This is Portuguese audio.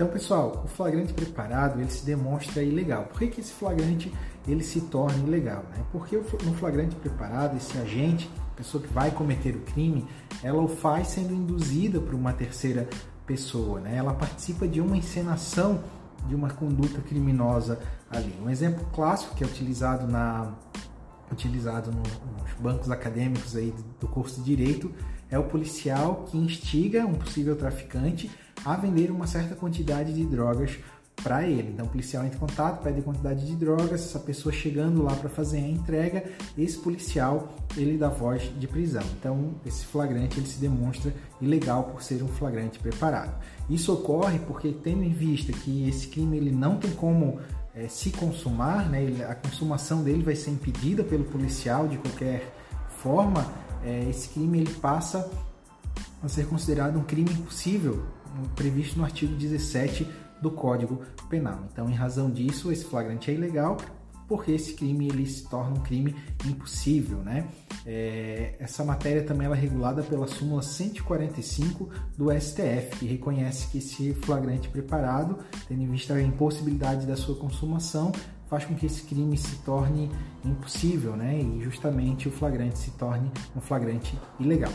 Então, pessoal, o flagrante preparado ele se demonstra ilegal. Por que, que esse flagrante ele se torna ilegal? Né? Porque no flagrante preparado, esse agente, pessoa que vai cometer o crime, ela o faz sendo induzida por uma terceira pessoa. Né? Ela participa de uma encenação de uma conduta criminosa ali. Um exemplo clássico que é utilizado na utilizado nos bancos acadêmicos aí do curso de direito é o policial que instiga um possível traficante a vender uma certa quantidade de drogas para ele. Então o policial entra em contato, pede a quantidade de drogas, essa pessoa chegando lá para fazer a entrega, esse policial ele dá voz de prisão. Então esse flagrante ele se demonstra ilegal por ser um flagrante preparado. Isso ocorre porque tendo em vista que esse crime ele não tem como é, se consumar, né, a consumação dele vai ser impedida pelo policial de qualquer forma, é, esse crime ele passa a ser considerado um crime impossível previsto no artigo 17 do Código Penal. Então, em razão disso, esse flagrante é ilegal, porque esse crime ele se torna um crime impossível, né? É, essa matéria também é regulada pela súmula 145 do STF, que reconhece que esse flagrante preparado, tendo em vista a impossibilidade da sua consumação, faz com que esse crime se torne impossível, né? E justamente o flagrante se torne um flagrante ilegal.